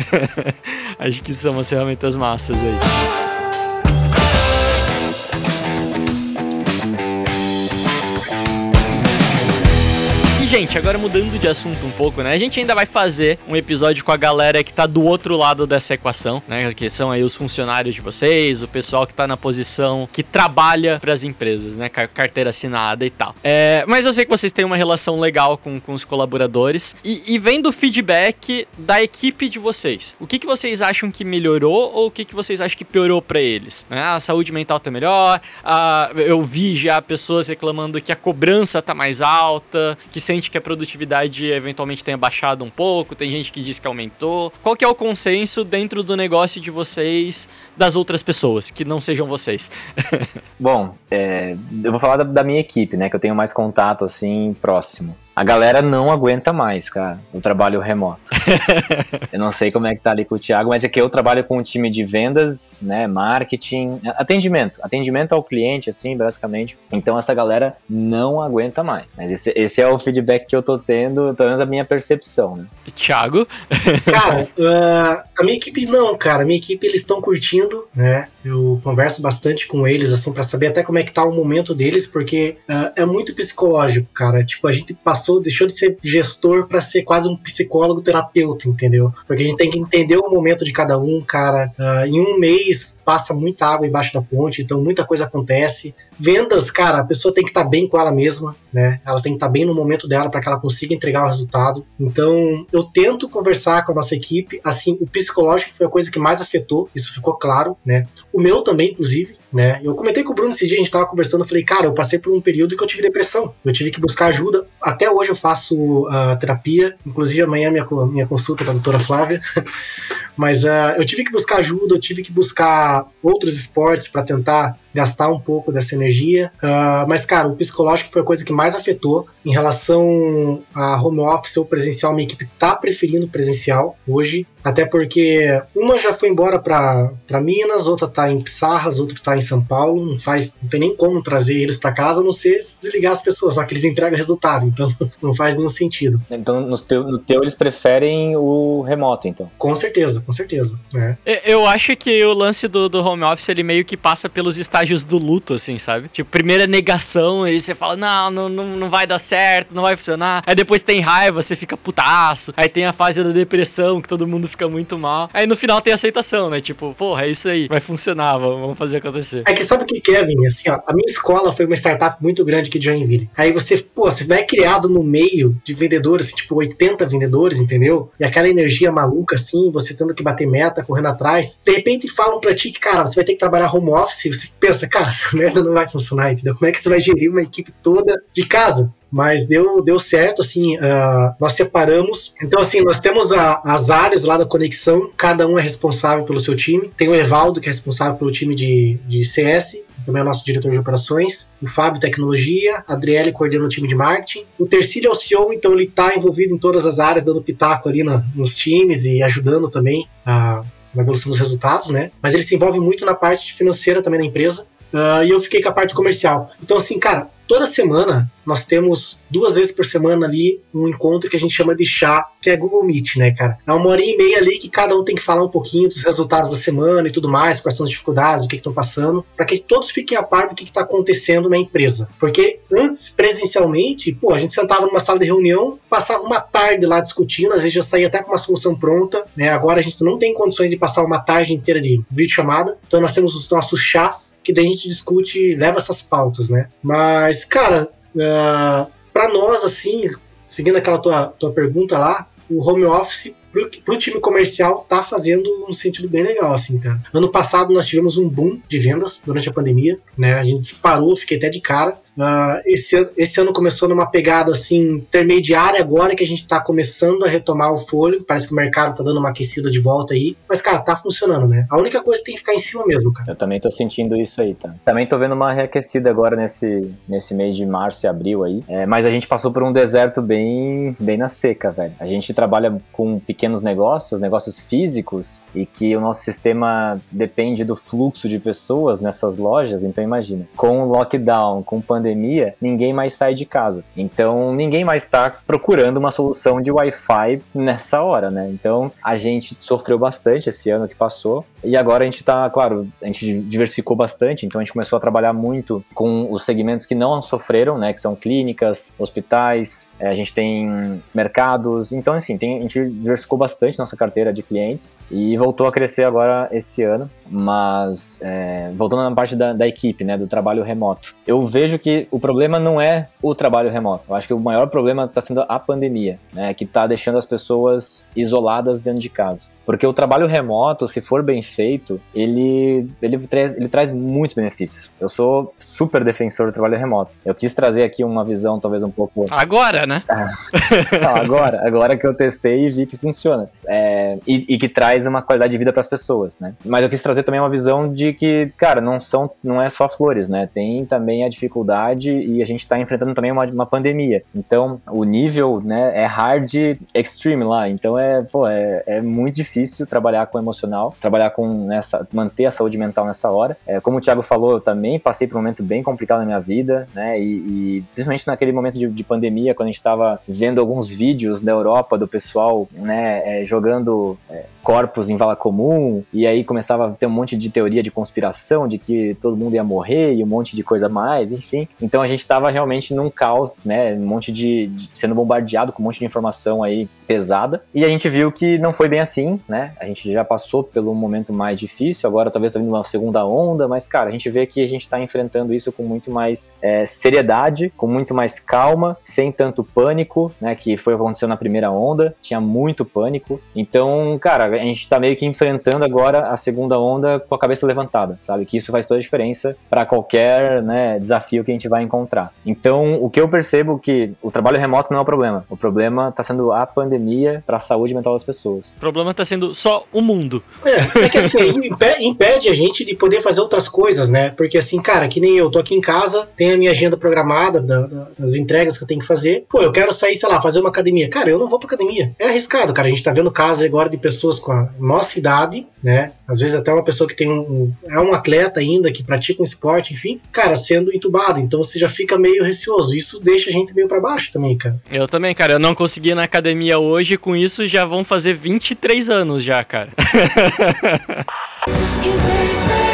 Acho que são umas ferramentas massas aí. Gente, agora mudando de assunto um pouco, né? A gente ainda vai fazer um episódio com a galera que tá do outro lado dessa equação, né? Que são aí os funcionários de vocês, o pessoal que tá na posição que trabalha para as empresas, né? Carteira assinada e tal. É, mas eu sei que vocês têm uma relação legal com, com os colaboradores. E, e vendo o feedback da equipe de vocês, o que, que vocês acham que melhorou ou o que, que vocês acham que piorou para eles? Né? A saúde mental tá melhor, a, eu vi já pessoas reclamando que a cobrança tá mais alta, que sem sente que a produtividade eventualmente tenha baixado um pouco, tem gente que diz que aumentou. Qual que é o consenso dentro do negócio de vocês das outras pessoas, que não sejam vocês? Bom, é, eu vou falar da, da minha equipe, né, que eu tenho mais contato, assim, próximo a galera não aguenta mais, cara, o trabalho remoto. eu não sei como é que tá ali com o Thiago, mas é que eu trabalho com um time de vendas, né, marketing, atendimento, atendimento ao cliente, assim, basicamente. Então essa galera não aguenta mais. Mas esse, esse é o feedback que eu tô tendo, pelo menos a minha percepção, né. Thiago? cara, uh, a minha equipe não, cara, a minha equipe eles estão curtindo, né, eu converso bastante com eles, assim, para saber até como é que tá o momento deles, porque uh, é muito psicológico, cara, tipo, a gente passou passou, deixou de ser gestor para ser quase um psicólogo terapeuta, entendeu? Porque a gente tem que entender o momento de cada um, cara. Uh, em um mês passa muita água embaixo da ponte, então muita coisa acontece. Vendas, cara, a pessoa tem que estar tá bem com ela mesma, né? Ela tem que estar tá bem no momento dela para que ela consiga entregar o resultado. Então, eu tento conversar com a nossa equipe, assim, o psicológico foi a coisa que mais afetou, isso ficou claro, né? O meu também, inclusive, né? Eu comentei com o Bruno esse dia, a gente tava conversando, eu falei, cara, eu passei por um período que eu tive depressão, eu tive que buscar ajuda. Até hoje eu faço uh, terapia, inclusive amanhã minha, minha consulta com a doutora Flávia. Mas uh, eu tive que buscar ajuda, eu tive que buscar outros esportes para tentar gastar um pouco dessa energia. Uh, mas, cara, o psicológico foi a coisa que mais afetou em relação a home office ou presencial. Minha equipe tá preferindo presencial hoje, até porque uma já foi embora para Minas, outra tá em Pissarras, outra tá em São Paulo. Não faz, não tem nem como trazer eles para casa, a não ser desligar as pessoas, só que eles entregam resultado, então não faz nenhum sentido. Então, no teu, no teu eles preferem o remoto, então? Com certeza, com certeza. É. Eu acho que o lance do, do home office ele meio que passa pelos estágios do luto, assim, sabe? Tipo, primeira negação, aí você fala, não, não, não, vai dar certo, não vai funcionar. Aí depois tem raiva, você fica putaço. Aí tem a fase da depressão, que todo mundo fica muito mal. Aí no final tem aceitação, né? Tipo, porra, é isso aí, vai funcionar, vamos fazer acontecer. É que sabe o que, é, Vini? Assim, ó, a minha escola foi uma startup muito grande aqui de Joinville. Aí você, pô, você vai criado no meio de vendedores, assim, tipo 80 vendedores, entendeu? E aquela energia maluca, assim, você tendo que bater meta, correndo atrás. De repente falam pra ti que, cara, você vai ter que trabalhar home office. Você pensa, cara, essa merda não vai funcionar, entendeu? Como é que você vai gerir uma equipe toda de casa? mas deu, deu certo, assim, uh, nós separamos. Então, assim, nós temos a, as áreas lá da conexão, cada um é responsável pelo seu time. Tem o Evaldo, que é responsável pelo time de, de CS, também é nosso diretor de operações. O Fábio, tecnologia. A Adriele coordena o time de marketing. O Tercílio é o CEO, então ele está envolvido em todas as áreas, dando pitaco ali na, nos times e ajudando também a, na evolução dos resultados, né? Mas ele se envolve muito na parte financeira também da empresa. Uh, e eu fiquei com a parte comercial. Então, assim, cara, toda semana nós temos duas vezes por semana ali um encontro que a gente chama de chá, que é Google Meet, né, cara? É uma hora e meia ali que cada um tem que falar um pouquinho dos resultados da semana e tudo mais, quais são as dificuldades, o que estão passando, para que todos fiquem a par do que está acontecendo na empresa. Porque antes, presencialmente, pô, a gente sentava numa sala de reunião, passava uma tarde lá discutindo, às vezes já saía até com uma solução pronta, né? Agora a gente não tem condições de passar uma tarde inteira de vídeo chamada, então nós temos os nossos chás, que daí a gente discute, leva essas pautas, né? Mas, cara, Uh, ah, para nós, assim, seguindo aquela tua, tua pergunta lá, o home office pro, pro time comercial tá fazendo um sentido bem legal, assim, cara. Ano passado nós tivemos um boom de vendas durante a pandemia, né? A gente disparou, fiquei até de cara. Uh, esse, esse ano começou numa pegada assim intermediária, agora que a gente tá começando a retomar o folho. Parece que o mercado tá dando uma aquecida de volta aí. Mas, cara, tá funcionando, né? A única coisa que tem que ficar em cima mesmo, cara. Eu também tô sentindo isso aí, tá? Também tô vendo uma reaquecida agora nesse, nesse mês de março e abril aí. É, mas a gente passou por um deserto bem, bem na seca, velho. A gente trabalha com pequenos negócios, negócios físicos, e que o nosso sistema depende do fluxo de pessoas nessas lojas. Então, imagina, com lockdown, com pandemia, ninguém mais sai de casa. Então, ninguém mais está procurando uma solução de Wi-Fi nessa hora, né? Então, a gente sofreu bastante esse ano que passou. E agora a gente está, claro, a gente diversificou bastante, então a gente começou a trabalhar muito com os segmentos que não sofreram, né? Que são clínicas, hospitais, é, a gente tem mercados. Então, assim, tem, a gente diversificou bastante nossa carteira de clientes e voltou a crescer agora esse ano. Mas, é, voltando na parte da, da equipe, né? Do trabalho remoto. Eu vejo que o problema não é o trabalho remoto. Eu acho que o maior problema está sendo a pandemia, né? Que está deixando as pessoas isoladas dentro de casa. Porque o trabalho remoto, se for bem feito, ele, ele, traz, ele traz muitos benefícios. Eu sou super defensor do trabalho remoto. Eu quis trazer aqui uma visão talvez um pouco... Agora, né? Não, agora, agora que eu testei e vi que funciona. É, e, e, que traz uma qualidade de vida para as pessoas, né? Mas eu quis trazer também uma visão de que, cara, não, são, não é só flores, né? Tem também a dificuldade e a gente está enfrentando também uma, uma pandemia. Então, o nível, né, é hard extreme lá. Então, é, pô, é, é muito difícil difícil trabalhar com emocional, trabalhar com nessa, manter a saúde mental nessa hora. É, como o Thiago falou, eu também passei por um momento bem complicado na minha vida, né? E, e principalmente naquele momento de, de, pandemia, quando a gente estava vendo alguns vídeos da Europa do pessoal, né, é, jogando é, corpos em vala comum, e aí começava a ter um monte de teoria de conspiração, de que todo mundo ia morrer e um monte de coisa mais, enfim. Então a gente estava realmente num caos, né? Um monte de, de sendo bombardeado com um monte de informação aí pesada. E a gente viu que não foi bem assim, né? A gente já passou pelo momento mais difícil, agora talvez tá vindo uma segunda onda, mas, cara, a gente vê que a gente está enfrentando isso com muito mais é, seriedade, com muito mais calma, sem tanto pânico, né? Que foi o que aconteceu na primeira onda, tinha muito pânico. Então, cara, a gente está meio que enfrentando agora a segunda onda com a cabeça levantada, sabe? Que isso faz toda a diferença para qualquer né, desafio que a gente vai encontrar. Então, o que eu percebo que o trabalho remoto não é o problema, o problema está sendo a pandemia para a saúde mental das pessoas. O problema está sendo só o mundo. É, é que assim, impede a gente de poder fazer outras coisas, né? Porque assim, cara, que nem eu, tô aqui em casa, tenho a minha agenda programada da, da, das entregas que eu tenho que fazer. Pô, eu quero sair, sei lá, fazer uma academia. Cara, eu não vou pra academia. É arriscado, cara. A gente tá vendo casos agora de pessoas com a nossa idade, né? Às vezes até uma pessoa que tem um. é um atleta ainda, que pratica um esporte, enfim, cara, sendo entubado. Então você já fica meio receoso. Isso deixa a gente meio para baixo também, cara. Eu também, cara. Eu não consegui ir na academia hoje, com isso já vão fazer 23 anos anos já, cara.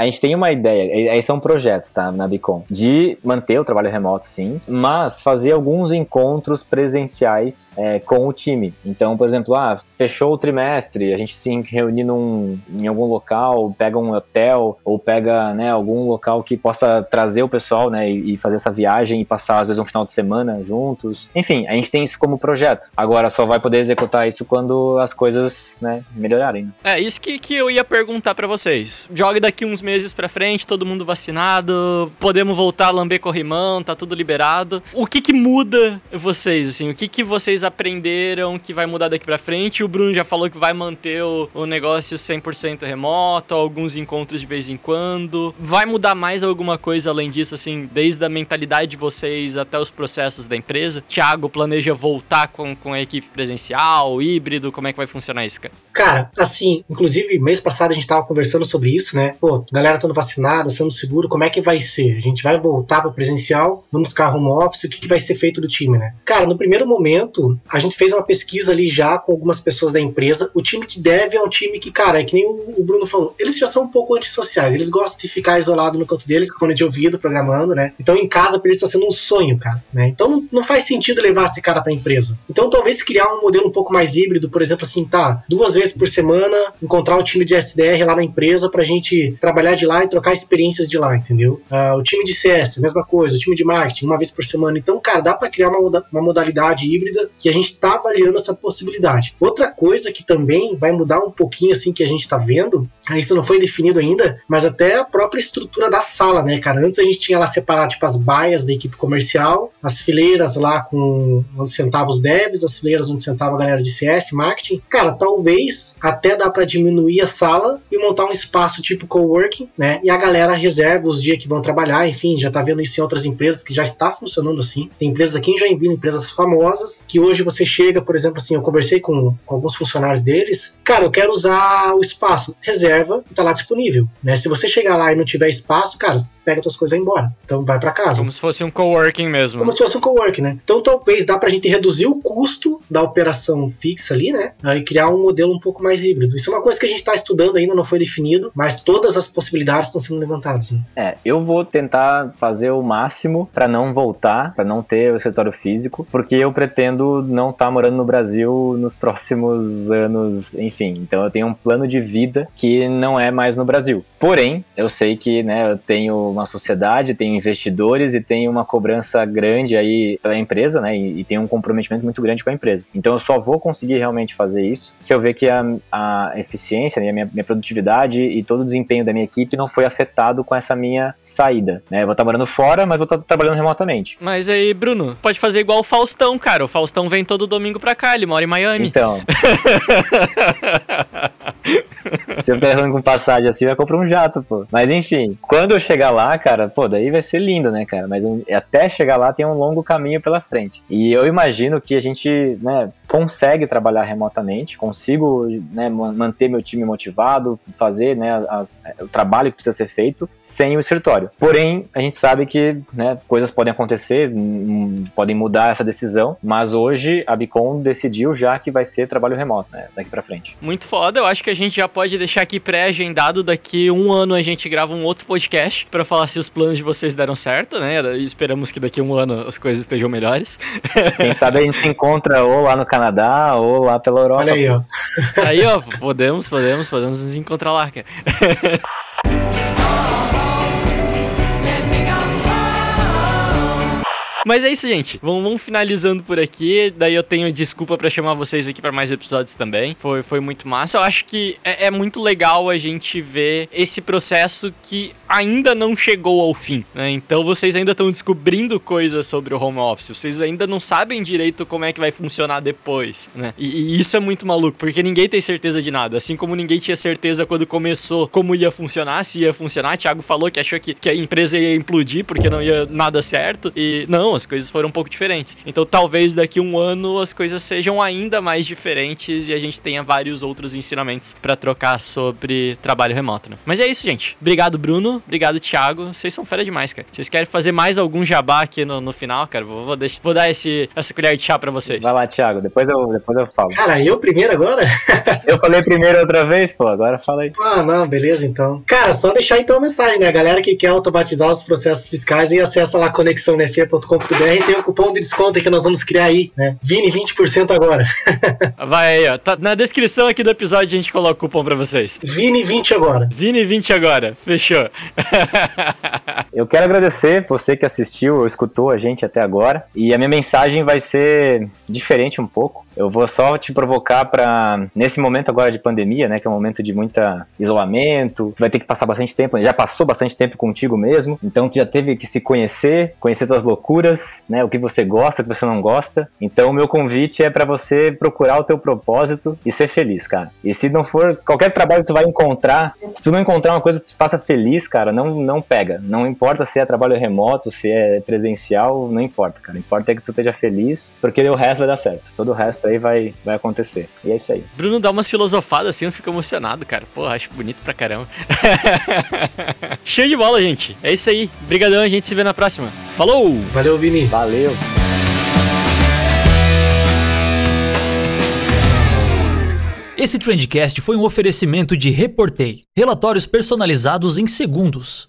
A gente tem uma ideia, esse é um projeto, tá, na Bicom, de manter o trabalho remoto, sim, mas fazer alguns encontros presenciais é, com o time. Então, por exemplo, ah, fechou o trimestre, a gente se reunir num, em algum local, pega um hotel ou pega, né, algum local que possa trazer o pessoal, né, e, e fazer essa viagem e passar, às vezes, um final de semana juntos. Enfim, a gente tem isso como projeto. Agora, só vai poder executar isso quando as coisas, né, melhorarem. É, isso que, que eu ia perguntar para vocês. Jogue daqui uns meses pra frente, todo mundo vacinado, podemos voltar a lamber corrimão, tá tudo liberado. O que que muda vocês, assim? O que que vocês aprenderam que vai mudar daqui pra frente? O Bruno já falou que vai manter o, o negócio 100% remoto, alguns encontros de vez em quando. Vai mudar mais alguma coisa além disso, assim, desde a mentalidade de vocês até os processos da empresa? Thiago planeja voltar com, com a equipe presencial, híbrido? Como é que vai funcionar isso, cara? Cara, assim, inclusive, mês passado a gente tava conversando sobre isso, né? Pô, galera estando vacinada, sendo seguro, como é que vai ser? A gente vai voltar para presencial, vamos ficar home office, o que, que vai ser feito do time, né? Cara, no primeiro momento, a gente fez uma pesquisa ali já com algumas pessoas da empresa. O time que deve é um time que, cara, é que nem o, Bruno falou, eles já são um pouco antissociais, eles gostam de ficar isolado no canto deles, com fone de ouvido, programando, né? Então em casa pra eles está sendo um sonho, cara, né? Então não faz sentido levar esse cara pra empresa. Então talvez criar um modelo um pouco mais híbrido, por exemplo, assim, tá, duas vezes por semana, encontrar o time de SDR lá na empresa pra gente trabalhar trabalhar de lá e trocar experiências de lá, entendeu? Uh, o time de CS, mesma coisa, o time de marketing, uma vez por semana. Então, cara, dá para criar uma, uma modalidade híbrida que a gente tá avaliando essa possibilidade. Outra coisa que também vai mudar um pouquinho, assim, que a gente tá vendo, isso não foi definido ainda, mas até a própria estrutura da sala, né, cara? Antes a gente tinha lá separado, tipo, as baias da equipe comercial, as fileiras lá com onde sentava os devs, as fileiras onde sentava a galera de CS, marketing. Cara, talvez até dá para diminuir a sala e montar um espaço tipo coworking, né? E a galera reserva os dias que vão trabalhar, enfim, já tá vendo isso em outras empresas que já está funcionando assim. Tem empresas aqui em Joinville, empresas famosas, que hoje você chega, por exemplo, assim, eu conversei com, com alguns funcionários deles, cara, eu quero usar o espaço, reserva e tá lá disponível, né? Se você chegar lá e não tiver espaço, cara, pega suas coisas e vai embora. Então vai para casa. Como se fosse um coworking mesmo. Como se fosse um coworking, né? Então talvez dá pra gente reduzir o custo da operação fixa ali, né? E criar um modelo um pouco mais híbrido. Isso é uma coisa que a gente tá estudando ainda, não foi definido, mas todas as possibilidades estão sendo levantadas. Né? É, eu vou tentar fazer o máximo para não voltar, para não ter o escritório físico, porque eu pretendo não estar tá morando no Brasil nos próximos anos, enfim. Então eu tenho um plano de vida que não é mais no Brasil. Porém, eu sei que, né, eu tenho uma sociedade, tenho investidores e tenho uma cobrança grande aí pela empresa, né? E, e tenho um comprometimento muito grande com a empresa. Então eu só vou conseguir realmente fazer isso se eu ver que a, a eficiência, né, a minha, minha produtividade e todo o desempenho da minha equipe não foi afetado com essa minha saída. Né? Eu vou estar morando fora, mas vou estar trabalhando remotamente. Mas aí, Bruno, pode fazer igual o Faustão, cara. O Faustão vem todo domingo pra cá, ele mora em Miami. Então. Se eu ficar errando com passagem assim, vai comprar um jato, pô. Mas enfim, quando eu chegar lá, cara, pô, daí vai ser lindo, né, cara? Mas até chegar lá tem um longo caminho pela frente. E eu imagino que a gente, né, consegue trabalhar remotamente, consigo né, manter meu time motivado, fazer né, as, o trabalho que precisa ser feito sem o escritório. Porém, a gente sabe que né, coisas podem acontecer, podem mudar essa decisão, mas hoje a Bicom decidiu já que vai ser trabalho remoto, né, daqui para frente. Muito foda, eu acho que a gente já pode deixar aqui pré-agendado, daqui um ano a gente grava um outro podcast para falar se os planos de vocês deram certo, né, e esperamos que daqui um ano as coisas estejam melhores. Quem sabe a gente se encontra ou lá no Canadá ou lá pela Europa. Olha aí, ó. Aí, ó, podemos, podemos, podemos nos encontrar lá, cara. Mas é isso, gente. Vamos, vamos, finalizando por aqui. Daí eu tenho desculpa para chamar vocês aqui para mais episódios também. Foi, foi muito massa. Eu acho que é, é, muito legal a gente ver esse processo que ainda não chegou ao fim. Né? Então vocês ainda estão descobrindo coisas sobre o home office. Vocês ainda não sabem direito como é que vai funcionar depois. Né? E, e isso é muito maluco, porque ninguém tem certeza de nada. Assim como ninguém tinha certeza quando começou como ia funcionar, se ia funcionar. Thiago falou que achou que, que a empresa ia implodir porque não ia nada certo. E não, as coisas foram um pouco diferentes. Então talvez daqui um ano as coisas sejam ainda mais diferentes e a gente tenha vários outros ensinamentos para trocar sobre trabalho remoto, né? Mas é isso, gente. Obrigado, Bruno. Obrigado, Thiago. Vocês são fera demais, cara. Vocês querem fazer mais algum jabá aqui no, no final, cara? Vou, vou, deixar, vou dar esse, essa colher de chá para vocês. Vai lá, Thiago. Depois eu, depois eu falo. Cara, eu primeiro agora? eu falei primeiro outra vez, pô. Agora fala aí. Ah, não. Beleza, então. Cara, só deixar então a mensagem, né? A galera que quer automatizar os processos fiscais e acessa lá conexãonfe.com e tem o cupom de desconto que nós vamos criar aí, né? Vini 20% agora. Vai aí, ó. Tá na descrição aqui do episódio a gente coloca o cupom pra vocês. Vini 20 agora. Vini 20 agora. Fechou. Eu quero agradecer você que assistiu ou escutou a gente até agora. E a minha mensagem vai ser diferente um pouco. Eu vou só te provocar para nesse momento agora de pandemia, né, que é um momento de muita isolamento, tu vai ter que passar bastante tempo, já passou bastante tempo contigo mesmo, então tu já teve que se conhecer, conhecer tuas loucuras, né, o que você gosta, o que você não gosta. Então o meu convite é para você procurar o teu propósito e ser feliz, cara. E se não for qualquer trabalho que tu vai encontrar, se tu não encontrar uma coisa que te faça feliz, cara, não não pega. Não importa se é trabalho remoto, se é presencial, não importa, cara. Importa é que tu esteja feliz, porque o resto vai dar certo. Todo o resto resto aí vai, vai acontecer. E é isso aí. Bruno dá umas filosofadas assim, eu fico emocionado, cara. Pô, acho bonito pra caramba. Show de bola, gente. É isso aí. Obrigadão, a gente se vê na próxima. Falou! Valeu, Vini. Valeu. Esse Trendcast foi um oferecimento de Reportei. Relatórios personalizados em segundos.